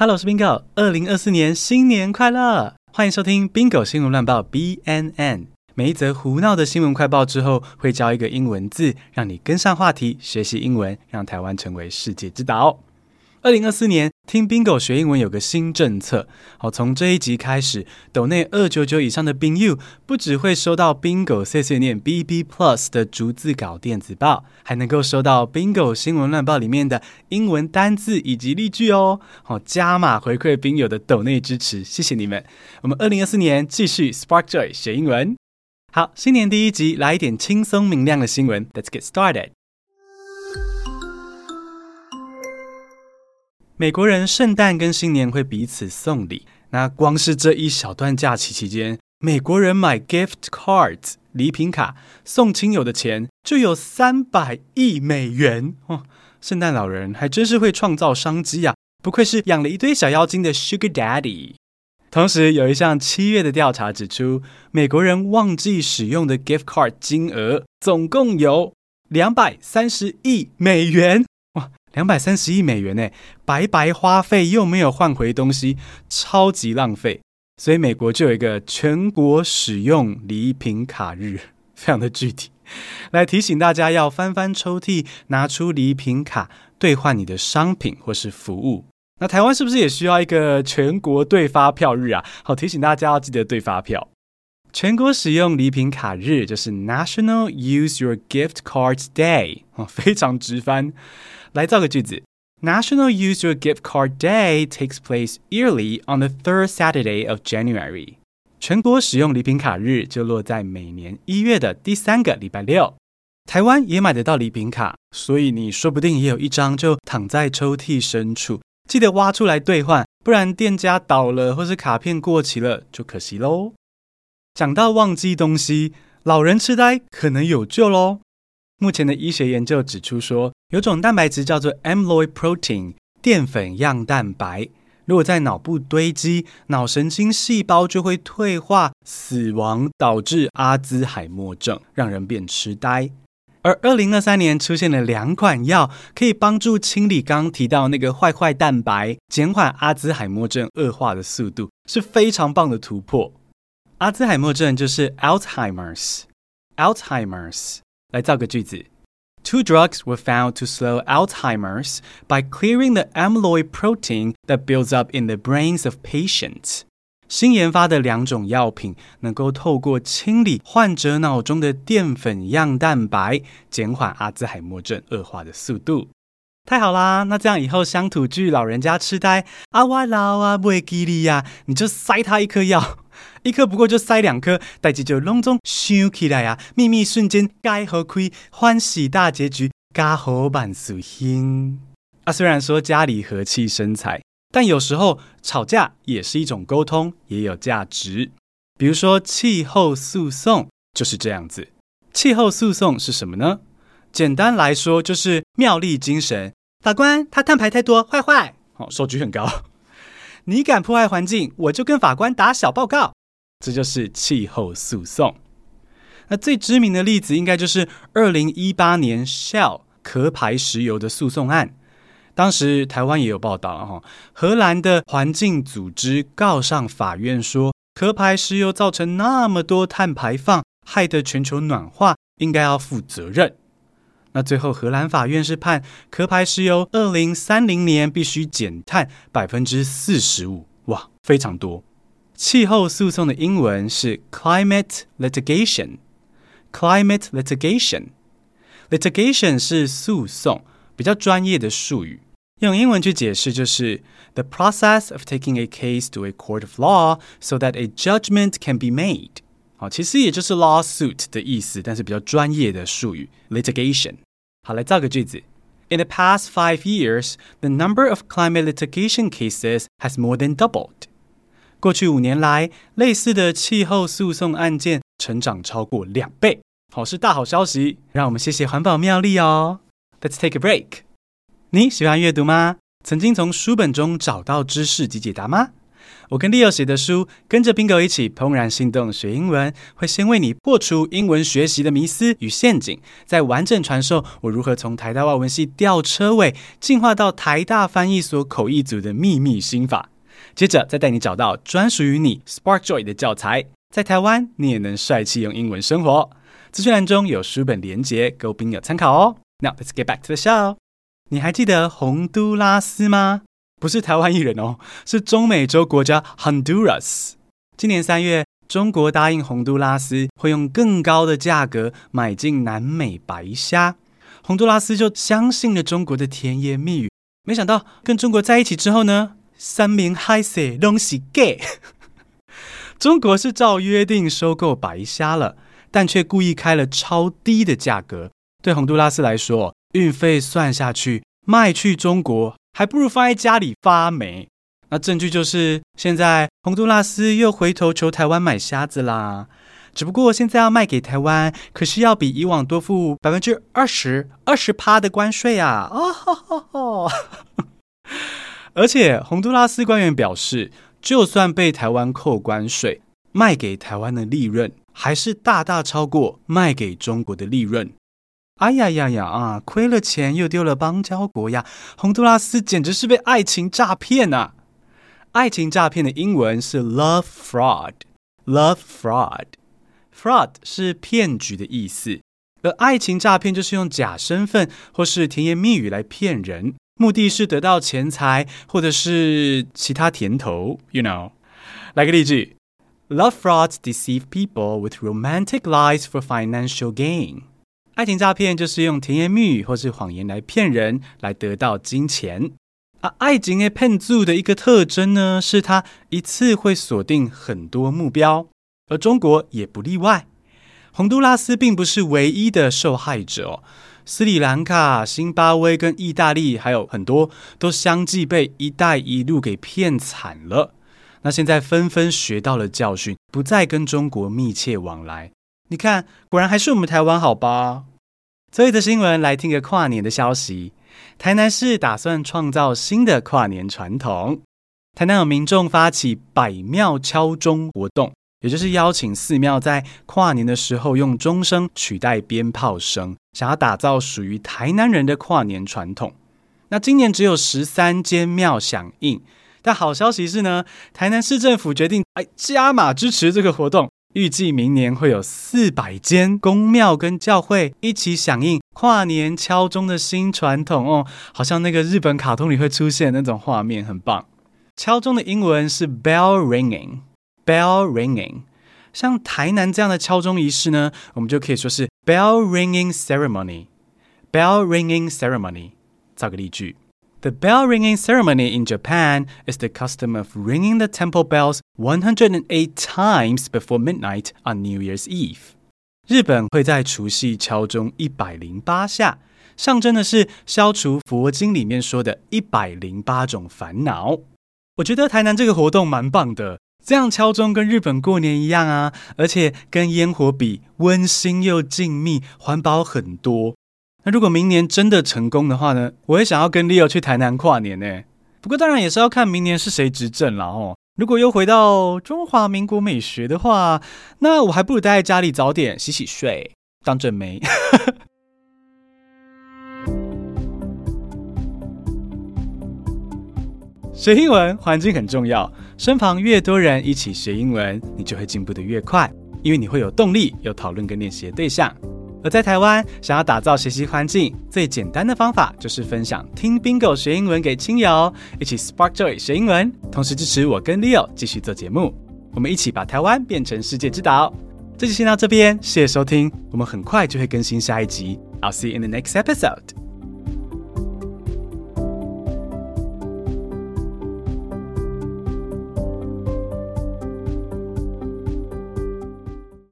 Hello，我是 Bingo，二零二四年新年快乐！欢迎收听 Bingo 新闻乱报 BNN。每一则胡闹的新闻快报之后，会教一个英文字，让你跟上话题，学习英文，让台湾成为世界之岛。二零二四年，听 Bingo 学英文有个新政策。好，从这一集开始，抖内二九九以上的宾友不只会收到 Bingo 碎碎念 BB Plus 的逐字稿电子报，还能够收到 Bingo 新闻乱报里面的英文单字以及例句哦。好，加码回馈宾友的抖内支持，谢谢你们。我们二零二四年继续 Spark Joy 学英文。好，新年第一集来一点轻松明亮的新闻。Let's get started。美国人圣诞跟新年会彼此送礼，那光是这一小段假期期间，美国人买 gift cards 礼品卡送亲友的钱就有三百亿美元哦！圣诞老人还真是会创造商机呀，不愧是养了一堆小妖精的 Sugar Daddy。同时，有一项七月的调查指出，美国人忘记使用的 gift card 金额总共有两百三十亿美元。两百三十亿美元呢，白白花费又没有换回东西，超级浪费。所以美国就有一个全国使用礼品卡日，非常的具体，来提醒大家要翻翻抽屉，拿出礼品卡兑换你的商品或是服务。那台湾是不是也需要一个全国兑发票日啊？好，提醒大家要记得兑发票。全国使用礼品卡日就是 National Use Your Gift Cards Day，哦，非常直翻。来造个句子：National Use Your Gift Card Day takes place yearly on the third Saturday of January。全国使用礼品卡日就落在每年一月的第三个礼拜六。台湾也买得到礼品卡，所以你说不定也有一张就躺在抽屉深处，记得挖出来兑换，不然店家倒了或是卡片过期了就可惜喽。讲到忘记东西，老人痴呆可能有救喽。目前的医学研究指出说，有种蛋白质叫做 amyloid protein 淀粉样蛋白，如果在脑部堆积，脑神经细胞就会退化、死亡，导致阿兹海默症，让人变痴呆。而二零二三年出现了两款药，可以帮助清理刚刚提到那个坏坏蛋白，减缓阿兹海默症恶化的速度，是非常棒的突破。阿兹海默症就是 Alzheimer's，Alzheimer's。来造个句子：Two drugs were found to slow Alzheimer's by clearing the amyloid protein that builds up in the brains of patients。新研发的两种药品能够透过清理患者脑中的淀粉样蛋白，减缓阿兹海默症恶化的速度。太好啦！那这样以后乡土剧老人家痴呆，啊我老啊不会记哩呀，你就塞他一颗药。一颗不过就塞两颗，代志就隆重想起来啊！秘密瞬间解好开，欢喜大结局，家和万事兴啊！虽然说家里和气生财，但有时候吵架也是一种沟通，也有价值。比如说气候诉讼就是这样子。气候诉讼是什么呢？简单来说就是妙力精神。法官他碳排太多，坏坏，哦，手举很高。你敢破坏环境，我就跟法官打小报告。这就是气候诉讼。那最知名的例子，应该就是二零一八年 Shell 壳牌石油的诉讼案。当时台湾也有报道哈，荷兰的环境组织告上法院说，壳牌石油造成那么多碳排放，害得全球暖化，应该要负责任。那最后荷兰法院是判壳牌石油二零三零年必须减碳百分之四十五，哇，非常多。气候诉讼的英文是 climate litigation。climate litigation，litigation 是诉讼，比较专业的术语。用英文去解释就是 the process of taking a case to a court of law so that a judgment can be made。好，其实也就是 lawsuit 的意思，但是比较专业的术语 litigation。好，来造个句子。In the past five years, the number of climate litigation cases has more than doubled. 过去五年来，类似的气候诉讼案件成长超过两倍，好，是大好消息。让我们谢谢环保妙丽哦。Let's take a break。你喜欢阅读吗？曾经从书本中找到知识及解答吗？我跟 Leo 写的书，跟着 Bingo 一起怦然心动学英文，会先为你破除英文学习的迷思与陷阱，再完整传授我如何从台大外文系吊车尾，进化到台大翻译所口译组的秘密心法。接着再带你找到专属于你 Spark Joy 的教材，在台湾你也能帅气用英文生活。资讯栏中有书本连结，给 Bingo 参考哦。Now let's get back to the show。你还记得洪都拉斯吗？不是台湾艺人哦，是中美洲国家 Honduras。今年三月，中国答应洪都拉斯会用更高的价格买进南美白虾，洪都拉斯就相信了中国的甜言蜜语。没想到跟中国在一起之后呢，三明海色拢是假。中国是照约定收购白虾了，但却故意开了超低的价格。对洪都拉斯来说，运费算下去，卖去中国。还不如放在家里发霉。那证据就是，现在洪都拉斯又回头求台湾买虾子啦。只不过现在要卖给台湾，可是要比以往多付百分之二十、二十趴的关税啊！哦吼吼吼！而且洪都拉斯官员表示，就算被台湾扣关税，卖给台湾的利润还是大大超过卖给中国的利润。哎呀呀呀啊！亏了钱又丢了邦交国呀！洪都拉斯简直是被爱情诈骗呐、啊！爱情诈骗的英文是 love fraud，love fraud，fraud 是骗局的意思，而爱情诈骗就是用假身份或是甜言蜜语来骗人，目的是得到钱财或者是其他甜头，you know。来个例句：Love frauds deceive people with romantic lies for financial gain。爱情诈骗就是用甜言蜜语或是谎言来骗人，来得到金钱。而爱情的骗术的一个特征呢，是它一次会锁定很多目标，而中国也不例外。洪都拉斯并不是唯一的受害者哦，斯里兰卡、新巴威跟意大利还有很多都相继被“一带一路”给骗惨了。那现在纷纷学到了教训，不再跟中国密切往来。你看，果然还是我们台湾好吧？最后一则新闻，来听个跨年的消息。台南市打算创造新的跨年传统。台南有民众发起百庙敲钟活动，也就是邀请寺庙在跨年的时候用钟声取代鞭炮声，想要打造属于台南人的跨年传统。那今年只有十三间庙响应，但好消息是呢，台南市政府决定哎加码支持这个活动。预计明年会有四百间宫庙跟教会一起响应跨年敲钟的新传统哦，好像那个日本卡通里会出现那种画面，很棒。敲钟的英文是 bell ringing，bell ringing。像台南这样的敲钟仪式呢，我们就可以说是 bell ringing ceremony，bell ringing ceremony。造个例句。The bell ringing ceremony in Japan is the custom of ringing the temple bells 108 times before midnight on New Year's Eve. 日本会在除夕敲钟一百零八下，象征的是消除佛经里面说的一百零八种烦恼。我觉得台南这个活动蛮棒的，这样敲钟跟日本过年一样啊，而且跟烟火比，温馨又静谧，环保很多。 那如果明年真的成功的话呢？我也想要跟 Leo 去台南跨年呢。不过当然也是要看明年是谁执政了哦。如果又回到中华民国美学的话，那我还不如待在家里早点洗洗睡，当正妹。学英文环境很重要，身旁越多人一起学英文，你就会进步得越快，因为你会有动力，有讨论跟练习的对象。而在台湾，想要打造学习环境，最简单的方法就是分享听 Bingo 学英文给亲友，一起 Spark Joy 学英文，同时支持我跟 Leo 继续做节目，我们一起把台湾变成世界之岛。这集先到这边，谢谢收听，我们很快就会更新下一集。I'll see you in the next episode.